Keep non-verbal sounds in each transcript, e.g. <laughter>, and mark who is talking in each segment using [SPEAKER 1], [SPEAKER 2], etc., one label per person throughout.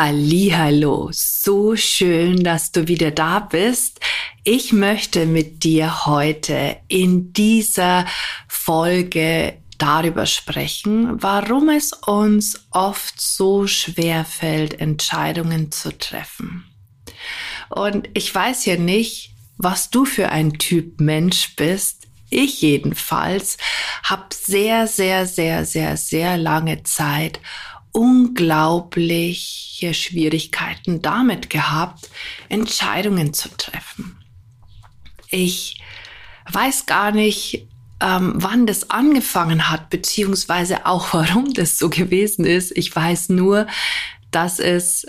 [SPEAKER 1] Hallo, so schön, dass du wieder da bist. Ich möchte mit dir heute in dieser Folge darüber sprechen, warum es uns oft so schwer fällt, Entscheidungen zu treffen. Und ich weiß ja nicht, was du für ein Typ Mensch bist. Ich jedenfalls habe sehr, sehr, sehr, sehr, sehr lange Zeit unglaubliche Schwierigkeiten damit gehabt, Entscheidungen zu treffen. Ich weiß gar nicht, ähm, wann das angefangen hat, beziehungsweise auch <laughs> warum das so gewesen ist. Ich weiß nur, dass es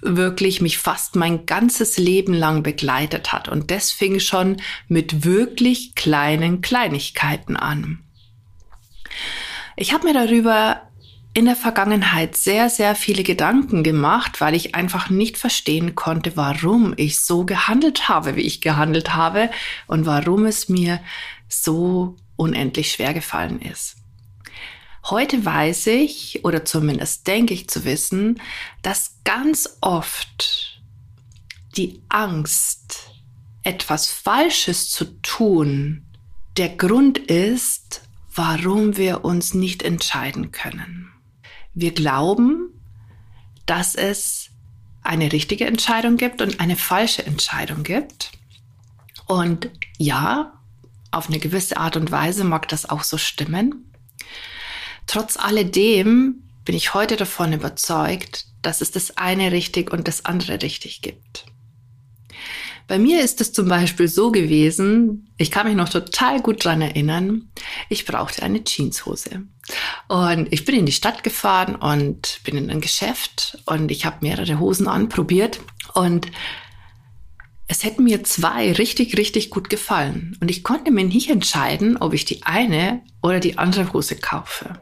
[SPEAKER 1] wirklich mich fast mein ganzes Leben lang begleitet hat. Und das fing schon mit wirklich kleinen Kleinigkeiten an. Ich habe mir darüber in der Vergangenheit sehr, sehr viele Gedanken gemacht, weil ich einfach nicht verstehen konnte, warum ich so gehandelt habe, wie ich gehandelt habe und warum es mir so unendlich schwer gefallen ist. Heute weiß ich, oder zumindest denke ich zu wissen, dass ganz oft die Angst, etwas Falsches zu tun, der Grund ist, warum wir uns nicht entscheiden können. Wir glauben, dass es eine richtige Entscheidung gibt und eine falsche Entscheidung gibt. Und ja, auf eine gewisse Art und Weise mag das auch so stimmen. Trotz alledem bin ich heute davon überzeugt, dass es das eine richtig und das andere richtig gibt. Bei mir ist es zum Beispiel so gewesen, ich kann mich noch total gut dran erinnern, ich brauchte eine Jeanshose. Und ich bin in die Stadt gefahren und bin in ein Geschäft und ich habe mehrere Hosen anprobiert und es hätten mir zwei richtig, richtig gut gefallen. Und ich konnte mir nicht entscheiden, ob ich die eine oder die andere Hose kaufe.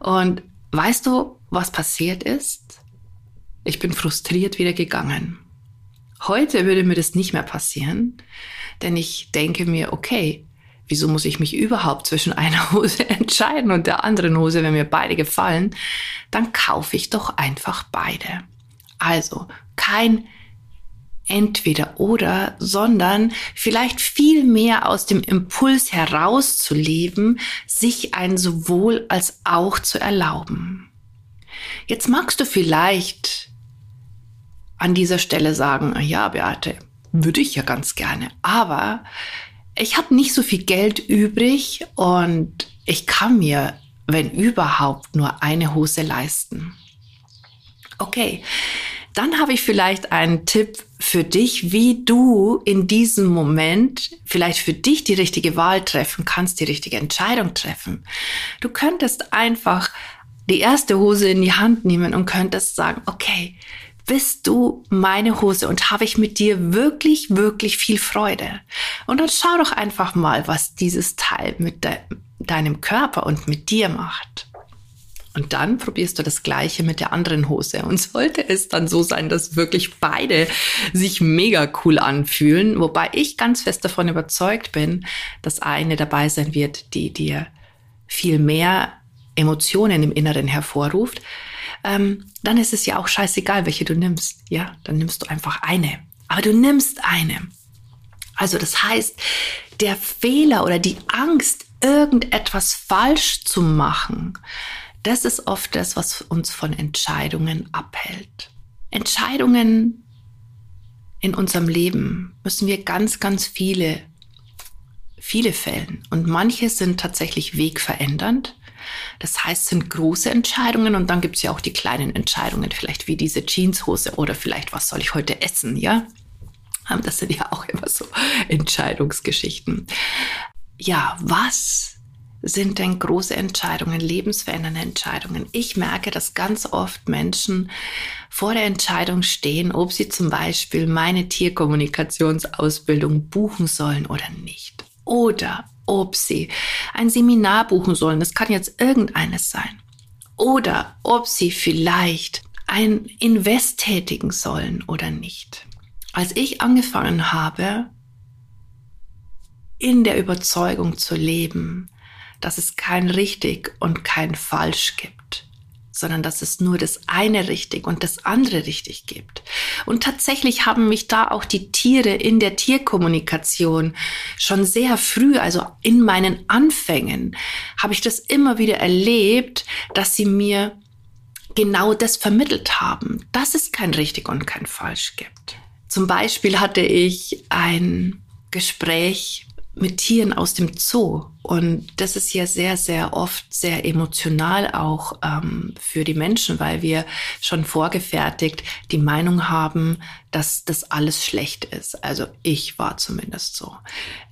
[SPEAKER 1] Und weißt du, was passiert ist? Ich bin frustriert wieder gegangen. Heute würde mir das nicht mehr passieren, denn ich denke mir, okay, wieso muss ich mich überhaupt zwischen einer <laughs> Hose entscheiden und der anderen Hose, wenn mir beide gefallen? Dann kaufe ich doch einfach beide. Also kein entweder oder, sondern vielleicht viel mehr aus dem Impuls herauszuleben, sich ein sowohl als auch zu erlauben. Jetzt magst du vielleicht an dieser Stelle sagen, ja, Beate, würde ich ja ganz gerne, aber ich habe nicht so viel Geld übrig und ich kann mir, wenn überhaupt, nur eine Hose leisten. Okay, dann habe ich vielleicht einen Tipp für dich, wie du in diesem Moment vielleicht für dich die richtige Wahl treffen kannst, die richtige Entscheidung treffen. Du könntest einfach die erste Hose in die Hand nehmen und könntest sagen, okay, bist du meine Hose und habe ich mit dir wirklich, wirklich viel Freude. Und dann schau doch einfach mal, was dieses Teil mit de deinem Körper und mit dir macht. Und dann probierst du das Gleiche mit der anderen Hose. Und sollte es dann so sein, dass wirklich beide sich mega cool anfühlen, wobei ich ganz fest davon überzeugt bin, dass eine dabei sein wird, die dir viel mehr Emotionen im Inneren hervorruft, ähm, dann ist es ja auch scheißegal, welche du nimmst. Ja, dann nimmst du einfach eine. Aber du nimmst eine. Also das heißt, der Fehler oder die Angst, irgendetwas falsch zu machen, das ist oft das, was uns von Entscheidungen abhält. Entscheidungen in unserem Leben müssen wir ganz, ganz viele, viele fällen. Und manche sind tatsächlich wegverändernd. Das heißt, es sind große Entscheidungen und dann gibt es ja auch die kleinen Entscheidungen, vielleicht wie diese Jeanshose oder vielleicht, was soll ich heute essen, ja? Das sind ja auch immer so Entscheidungsgeschichten. Ja, was sind denn große Entscheidungen, lebensverändernde Entscheidungen? Ich merke, dass ganz oft Menschen vor der Entscheidung stehen, ob sie zum Beispiel meine Tierkommunikationsausbildung buchen sollen oder nicht. Oder ob sie ein Seminar buchen sollen. Das kann jetzt irgendeines sein. Oder ob sie vielleicht ein Invest tätigen sollen oder nicht. Als ich angefangen habe, in der Überzeugung zu leben, dass es kein richtig und kein falsch gibt, sondern dass es nur das eine richtig und das andere richtig gibt. Und tatsächlich haben mich da auch die Tiere in der Tierkommunikation schon sehr früh, also in meinen Anfängen, habe ich das immer wieder erlebt, dass sie mir genau das vermittelt haben, dass es kein richtig und kein falsch gibt. Zum Beispiel hatte ich ein Gespräch mit Tieren aus dem Zoo. Und das ist ja sehr, sehr oft sehr emotional auch ähm, für die Menschen, weil wir schon vorgefertigt die Meinung haben, dass das alles schlecht ist. Also ich war zumindest so.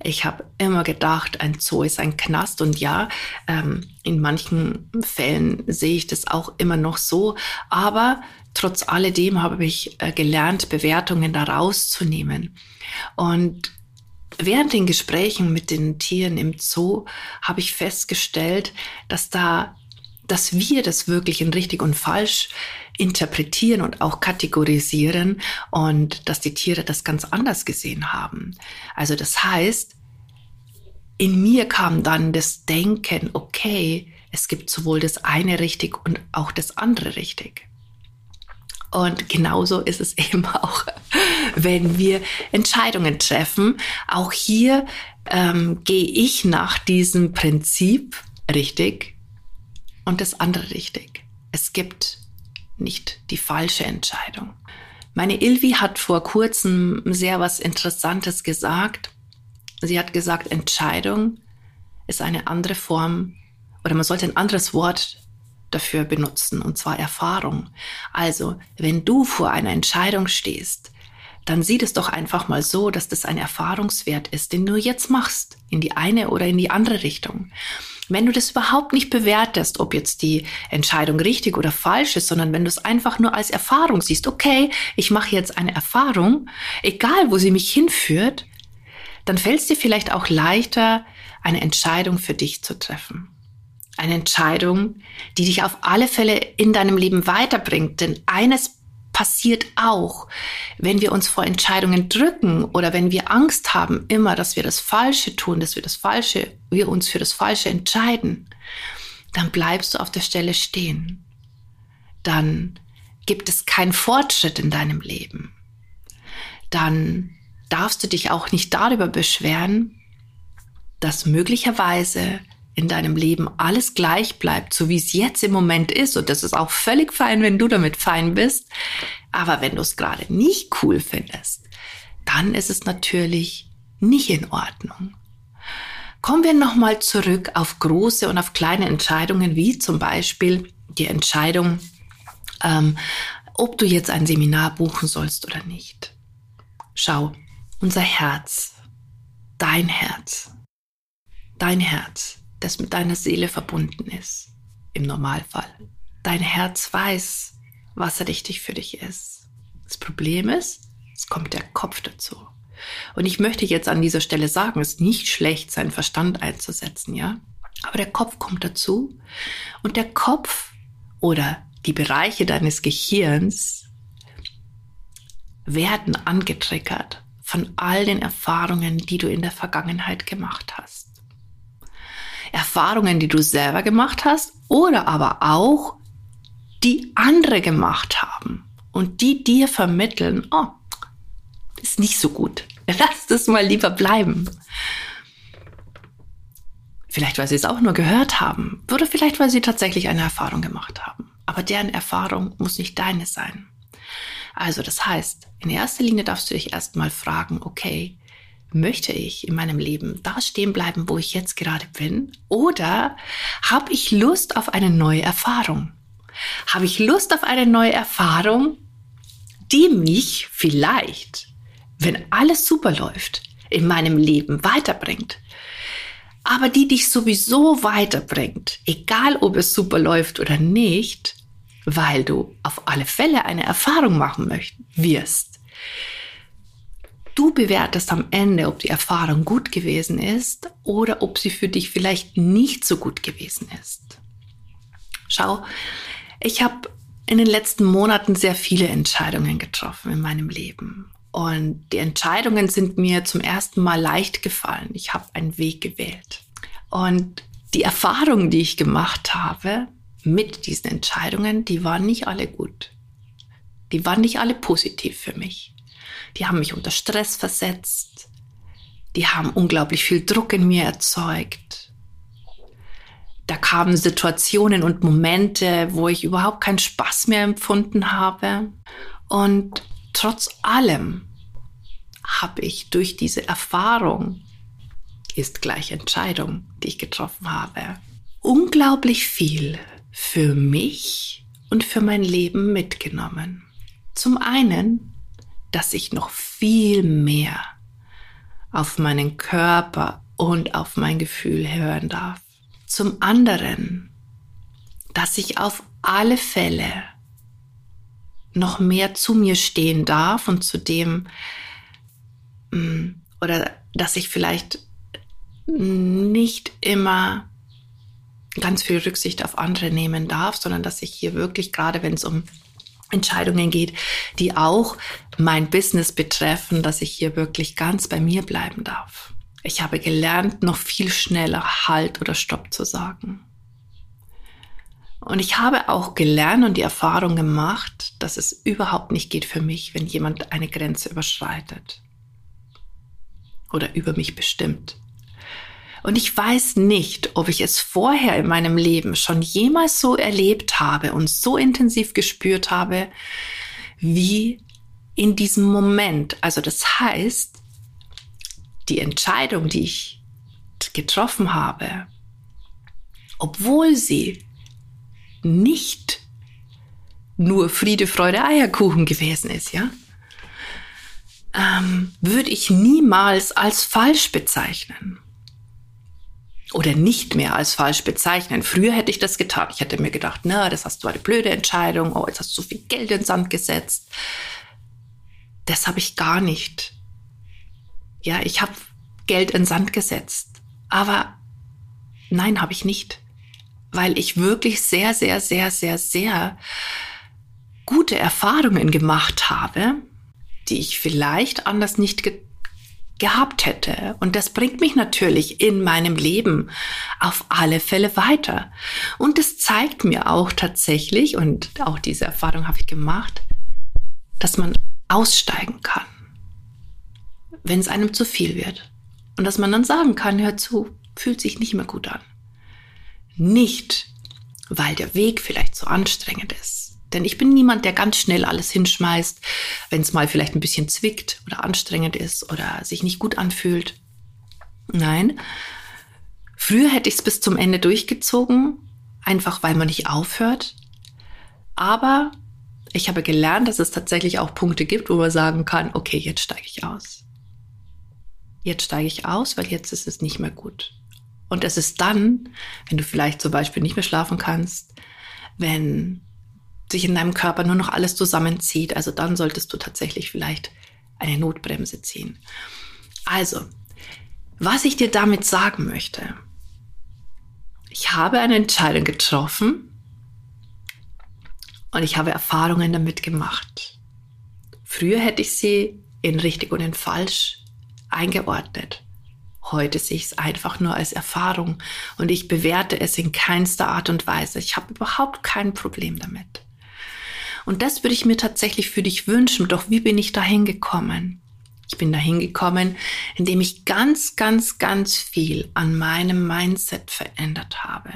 [SPEAKER 1] Ich habe immer gedacht, ein Zoo ist ein Knast. Und ja, ähm, in manchen Fällen sehe ich das auch immer noch so. Aber trotz alledem habe ich äh, gelernt, Bewertungen da rauszunehmen. Und Während den Gesprächen mit den Tieren im Zoo habe ich festgestellt, dass da, dass wir das wirklich in richtig und falsch interpretieren und auch kategorisieren und dass die Tiere das ganz anders gesehen haben. Also das heißt, in mir kam dann das Denken, okay, es gibt sowohl das eine richtig und auch das andere richtig. Und genauso ist es <laughs> eben auch, wenn wir Entscheidungen treffen. Auch hier ähm, gehe ich nach diesem Prinzip richtig und das andere richtig. Es gibt nicht die falsche Entscheidung. Meine Ilvi hat vor kurzem sehr was Interessantes gesagt. Sie hat gesagt, Entscheidung ist eine andere Form oder man sollte ein anderes Wort dafür benutzen, und zwar Erfahrung. Also, wenn du vor einer Entscheidung stehst, dann sieh es doch einfach mal so, dass das ein Erfahrungswert ist, den du jetzt machst, in die eine oder in die andere Richtung. Wenn du das überhaupt nicht bewertest, ob jetzt die Entscheidung richtig oder falsch ist, sondern wenn du es einfach nur als Erfahrung siehst, okay, ich mache jetzt eine Erfahrung, egal wo sie mich hinführt, dann fällt es dir vielleicht auch leichter, eine Entscheidung für dich zu treffen eine Entscheidung, die dich auf alle Fälle in deinem Leben weiterbringt. Denn eines passiert auch, wenn wir uns vor Entscheidungen drücken oder wenn wir Angst haben, immer, dass wir das Falsche tun, dass wir das Falsche, wir uns für das Falsche entscheiden, dann bleibst du auf der Stelle stehen. Dann gibt es keinen Fortschritt in deinem Leben. Dann darfst du dich auch nicht darüber beschweren, dass möglicherweise in deinem Leben alles gleich bleibt, so wie es jetzt im Moment ist, und das ist auch völlig fein, wenn du damit fein bist, aber wenn du es gerade nicht cool findest, dann ist es natürlich nicht in Ordnung. Kommen wir nochmal zurück auf große und auf kleine Entscheidungen, wie zum Beispiel die Entscheidung, ähm, ob du jetzt ein Seminar buchen sollst oder nicht. Schau, unser Herz, dein Herz, dein Herz das mit deiner Seele verbunden ist, im Normalfall. Dein Herz weiß, was richtig für dich ist. Das Problem ist, es kommt der Kopf dazu. Und ich möchte jetzt an dieser Stelle sagen, es ist nicht schlecht, seinen Verstand einzusetzen, ja? Aber der Kopf kommt dazu und der Kopf oder die Bereiche deines Gehirns werden angetriggert von all den Erfahrungen, die du in der Vergangenheit gemacht hast. Erfahrungen, die du selber gemacht hast oder aber auch die andere gemacht haben und die dir vermitteln, oh, ist nicht so gut. <laughs> Lass das mal lieber bleiben. Vielleicht, weil sie es auch nur gehört haben oder vielleicht, weil sie tatsächlich eine Erfahrung gemacht haben. Aber deren Erfahrung muss nicht deine sein. Also das heißt, in erster Linie darfst du dich erstmal fragen, okay, möchte ich in meinem Leben da stehen bleiben, wo ich jetzt gerade bin? Oder habe ich Lust auf eine neue Erfahrung? Habe ich Lust auf eine neue Erfahrung, die mich vielleicht, wenn alles super läuft, in meinem Leben weiterbringt? aber die dich sowieso weiterbringt, egal ob es super läuft oder nicht, weil du auf alle Fälle eine Erfahrung machen möchten, wirst. Du bewertest am Ende, ob die Erfahrung gut gewesen ist oder ob sie für dich vielleicht nicht so gut gewesen ist. Schau, ich habe in den letzten Monaten sehr viele Entscheidungen getroffen in meinem Leben. Und die Entscheidungen sind mir zum ersten Mal leicht gefallen. Ich habe einen Weg gewählt. Und die Erfahrungen, die ich gemacht habe mit diesen Entscheidungen, die waren nicht alle gut. Die waren nicht alle positiv für mich. Die haben mich unter Stress versetzt. Die haben unglaublich viel Druck in mir erzeugt. Da kamen Situationen und Momente, wo ich überhaupt keinen Spaß mehr empfunden habe. Und trotz allem habe ich durch diese Erfahrung, ist gleich Entscheidung, die ich getroffen habe, unglaublich viel für mich und für mein Leben mitgenommen. Zum einen, dass ich noch viel mehr auf meinen Körper und auf mein Gefühl hören darf. Zum anderen, dass ich auf alle Fälle noch mehr zu mir stehen darf und zu dem, mm, oder dass ich vielleicht nicht immer ganz viel Rücksicht auf andere nehmen darf, sondern dass ich hier wirklich, gerade wenn es um Entscheidungen geht, die auch mein Business betreffen, dass ich hier wirklich ganz bei mir bleiben darf. Ich habe gelernt, noch viel schneller Halt oder Stopp zu sagen. Und ich habe auch gelernt und die Erfahrung gemacht, dass es überhaupt nicht geht für mich, wenn jemand eine Grenze überschreitet oder über mich bestimmt. Und ich weiß nicht, ob ich es vorher in meinem Leben schon jemals so erlebt habe und so intensiv gespürt habe, wie in diesem Moment. Also das heißt, die Entscheidung, die ich getroffen habe, obwohl sie nicht nur Friede, Freude, Eierkuchen gewesen ist, ja, ähm, würde ich niemals als falsch bezeichnen. Oder nicht mehr als falsch bezeichnen. Früher hätte ich das getan. Ich hätte mir gedacht, na, das hast du eine blöde Entscheidung. Oh, jetzt hast du so viel Geld ins Sand gesetzt. Das habe ich gar nicht. Ja, ich habe Geld in Sand gesetzt. Aber nein, habe ich nicht. Weil ich wirklich sehr, sehr, sehr, sehr, sehr gute Erfahrungen gemacht habe, die ich vielleicht anders nicht gehabt hätte. Und das bringt mich natürlich in meinem Leben auf alle Fälle weiter. Und es zeigt mir auch tatsächlich, und auch diese Erfahrung habe ich gemacht, dass man aussteigen kann, wenn es einem zu viel wird. Und dass man dann sagen kann, hör zu, fühlt sich nicht mehr gut an. Nicht, weil der Weg vielleicht zu anstrengend ist. Denn ich bin niemand, der ganz schnell alles hinschmeißt, wenn es mal vielleicht ein bisschen zwickt oder anstrengend ist oder sich nicht gut anfühlt. Nein, früher hätte ich es bis zum Ende durchgezogen, einfach weil man nicht aufhört. Aber ich habe gelernt, dass es tatsächlich auch Punkte gibt, wo man sagen kann, okay, jetzt steige ich aus jetzt steige ich aus, weil jetzt ist es nicht mehr gut. Und es ist dann, wenn du vielleicht zum Beispiel nicht mehr schlafen kannst, wenn sich in deinem Körper nur noch alles zusammenzieht, also dann solltest du tatsächlich vielleicht eine Notbremse ziehen. Also, was ich dir damit sagen möchte, ich habe eine Entscheidung getroffen und ich habe Erfahrungen damit gemacht. Früher hätte ich sie in richtig und in falsch eingeordnet. Heute sehe ich es einfach nur als Erfahrung und ich bewerte es in keinster Art und Weise. Ich habe überhaupt kein Problem damit. Und das würde ich mir tatsächlich für dich wünschen. Doch wie bin ich dahin gekommen? Ich bin dahin gekommen, indem ich ganz, ganz, ganz viel an meinem Mindset verändert habe.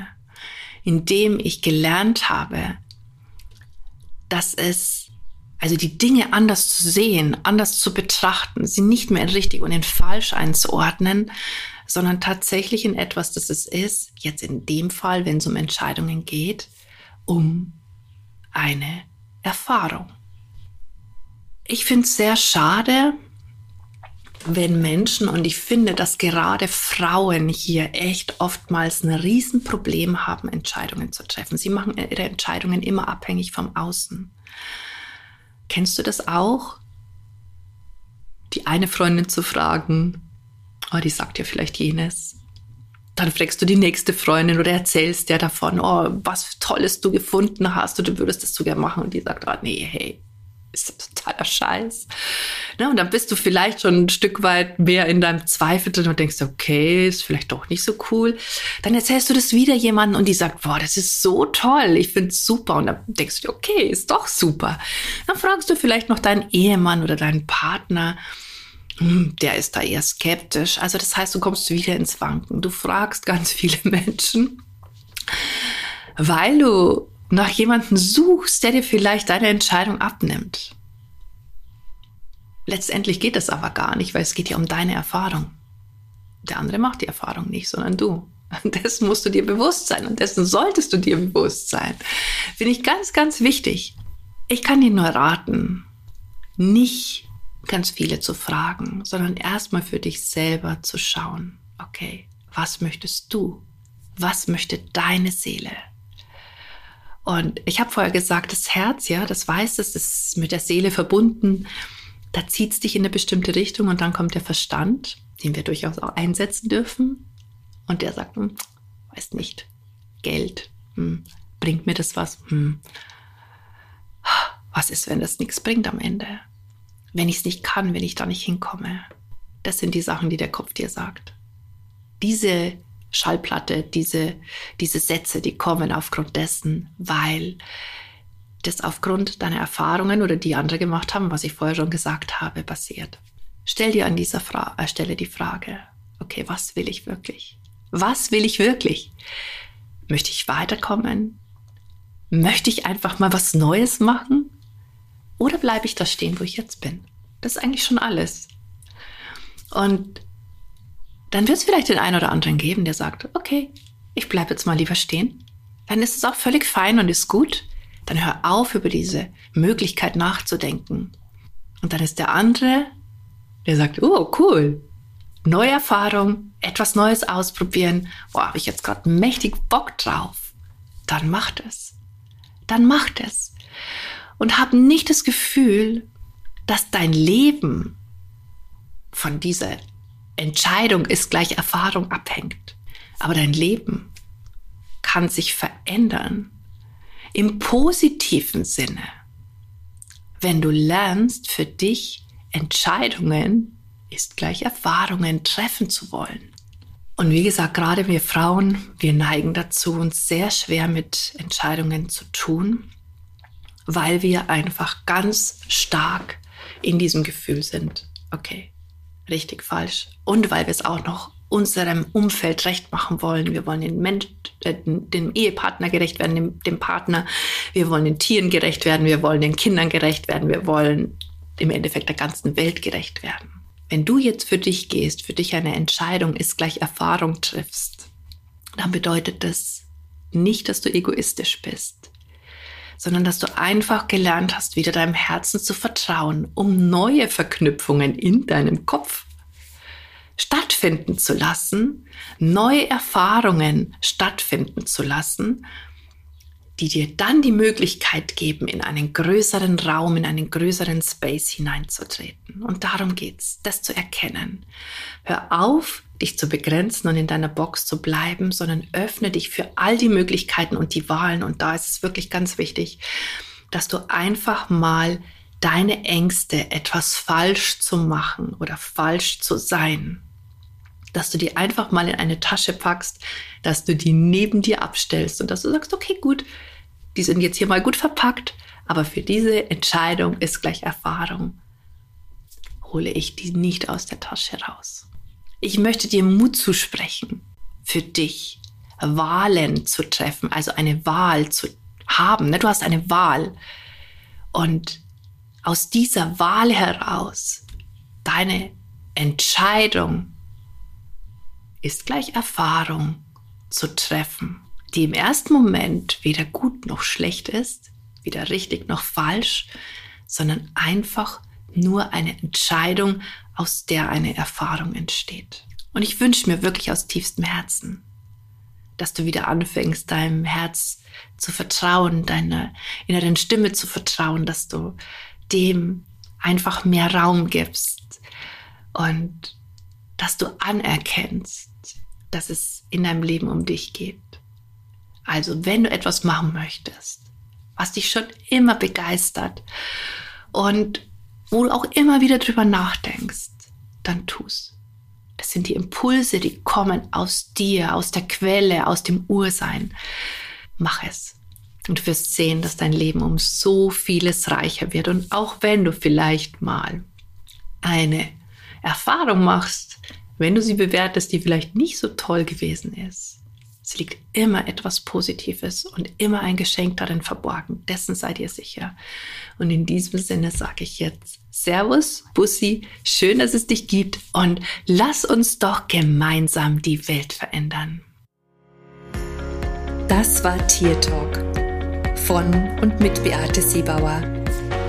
[SPEAKER 1] Indem ich gelernt habe, dass es also die Dinge anders zu sehen, anders zu betrachten, sie nicht mehr in richtig und in falsch einzuordnen, sondern tatsächlich in etwas, das es ist, jetzt in dem Fall, wenn es um Entscheidungen geht, um eine Erfahrung. Ich finde es sehr schade, wenn Menschen, und ich finde, dass gerade Frauen hier echt oftmals ein Riesenproblem haben, Entscheidungen zu treffen. Sie machen ihre Entscheidungen immer abhängig vom Außen. Kennst du das auch? Die eine Freundin zu fragen, oh, die sagt ja vielleicht jenes. Dann fragst du die nächste Freundin oder erzählst der davon, oh, was Tolles du gefunden hast und du würdest das sogar machen. Und die sagt, oh, nee, hey, ist totaler Scheiß. Ne? Und dann bist du vielleicht schon ein Stück weit mehr in deinem Zweifel drin und denkst, okay, ist vielleicht doch nicht so cool. Dann erzählst du das wieder jemandem und die sagt, boah, das ist so toll, ich finde es super. Und dann denkst du, okay, ist doch super. Dann fragst du vielleicht noch deinen Ehemann oder deinen Partner, der ist da eher skeptisch. Also das heißt, du kommst wieder ins Wanken. Du fragst ganz viele <laughs> Menschen, weil du nach jemandem suchst, der dir vielleicht deine Entscheidung abnimmt. Letztendlich geht das aber gar nicht, weil es geht ja um deine Erfahrung. Der andere macht die Erfahrung nicht, sondern du. <laughs> Dessen musst du dir bewusst sein und dessen solltest du dir bewusst sein. Finde ich ganz, ganz wichtig. Ich kann dir nur raten, nicht ganz viele zu fragen, sondern erstmal für dich selber zu schauen, okay, was möchtest du? Was möchte deine Seele? Und ich habe vorher gesagt, das Herz, ja, das weiß es, ist mit der Seele verbunden. Da zieht es dich in eine bestimmte Richtung und dann kommt der Verstand, den wir durchaus auch einsetzen dürfen. Und der sagt, hm, weiß nicht, Geld, hm, bringt mir das was? Hm. Was ist, wenn das nichts bringt am Ende? Wenn ich es nicht kann, wenn ich da nicht hinkomme? Das sind die Sachen, die der Kopf dir sagt. Diese Schallplatte, diese, diese Sätze, die kommen aufgrund dessen, weil das aufgrund deiner Erfahrungen oder die andere gemacht haben, was ich vorher schon gesagt habe, basiert. Stell dir an dieser Fra äh, Stelle die Frage, okay, was will ich wirklich? Was will ich wirklich? Möchte ich weiterkommen? Möchte ich einfach mal was Neues machen? Oder bleibe ich da stehen, wo ich jetzt bin? Das ist eigentlich schon alles. Und dann wird es vielleicht den einen oder anderen geben, der sagt, okay, ich bleibe jetzt mal lieber stehen. Dann ist es auch völlig fein und ist gut. Dann hör auf, über diese Möglichkeit nachzudenken. Und dann ist der andere, der sagt, oh, cool, neue Erfahrung, etwas Neues ausprobieren. Boah, habe ich jetzt gerade mächtig Bock drauf. Dann macht es. Dann macht es. Und hab nicht das Gefühl, dass dein Leben von dieser Entscheidung ist gleich Erfahrung abhängt. Aber dein Leben kann sich verändern im positiven Sinne, wenn du lernst, für dich Entscheidungen ist gleich Erfahrungen treffen zu wollen. Und wie gesagt, gerade wir Frauen, wir neigen dazu, uns sehr schwer mit Entscheidungen zu tun, weil wir einfach ganz stark in diesem Gefühl sind. Okay, richtig falsch. Und weil wir es auch noch unserem Umfeld recht machen wollen. Wir wollen den Mensch, äh, dem Ehepartner gerecht werden, dem, dem Partner. Wir wollen den Tieren gerecht werden. Wir wollen den Kindern gerecht werden. Wir wollen im Endeffekt der ganzen Welt gerecht werden. Wenn du jetzt für dich gehst, für dich eine Entscheidung ist, gleich Erfahrung triffst, dann bedeutet das nicht, dass du egoistisch bist, sondern dass du einfach gelernt hast, wieder deinem Herzen zu vertrauen, um neue Verknüpfungen in deinem Kopf stattfinden zu lassen, neue Erfahrungen stattfinden zu lassen, die dir dann die Möglichkeit geben, in einen größeren Raum, in einen größeren Space hineinzutreten. Und darum geht's, das zu erkennen. Hör auf, dich zu begrenzen und in deiner Box zu bleiben, sondern öffne dich für all die Möglichkeiten und die Wahlen. Und da ist es wirklich ganz wichtig, dass du einfach mal deine Ängste, etwas falsch zu machen oder falsch zu sein, dass du die einfach mal in eine Tasche packst, dass du die neben dir abstellst und dass du sagst, okay, gut, die sind jetzt hier mal gut verpackt, aber für diese Entscheidung ist gleich Erfahrung. Hole ich die nicht aus der Tasche raus. Ich möchte dir Mut zusprechen, für dich Wahlen zu treffen, also eine Wahl zu haben. Ne? Du hast eine Wahl. Und aus dieser Wahl heraus, deine Entscheidung ist gleich Erfahrung zu treffen, die im ersten Moment weder gut noch schlecht ist, weder richtig noch falsch, sondern einfach nur eine Entscheidung, aus der eine Erfahrung entsteht. Und ich wünsche mir wirklich aus tiefstem Herzen, dass du wieder anfängst, deinem Herz zu vertrauen, deiner inneren Stimme zu vertrauen, dass du dem einfach mehr Raum gibst und dass du anerkennst, dass es in deinem Leben um dich geht. Also, wenn du etwas machen möchtest, was dich schon immer begeistert und wo du auch immer wieder drüber nachdenkst, dann tu's. Das sind die Impulse, die kommen aus dir, aus der Quelle, aus dem Ursein. Mach es. Und du wirst sehen, dass dein Leben um so vieles reicher wird. Und auch wenn du vielleicht mal eine Erfahrung machst, wenn du sie bewertest, die vielleicht nicht so toll gewesen ist, es liegt immer etwas Positives und immer ein Geschenk darin verborgen. Dessen seid ihr sicher. Und in diesem Sinne sage ich jetzt Servus, Bussi, schön, dass es dich gibt und lass uns doch gemeinsam die Welt verändern.
[SPEAKER 2] Das war Tier Talk von und mit Beate Siebauer,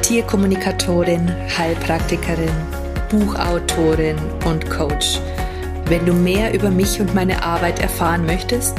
[SPEAKER 2] Tierkommunikatorin, Heilpraktikerin, Buchautorin und Coach. Wenn du mehr über mich und meine Arbeit erfahren möchtest,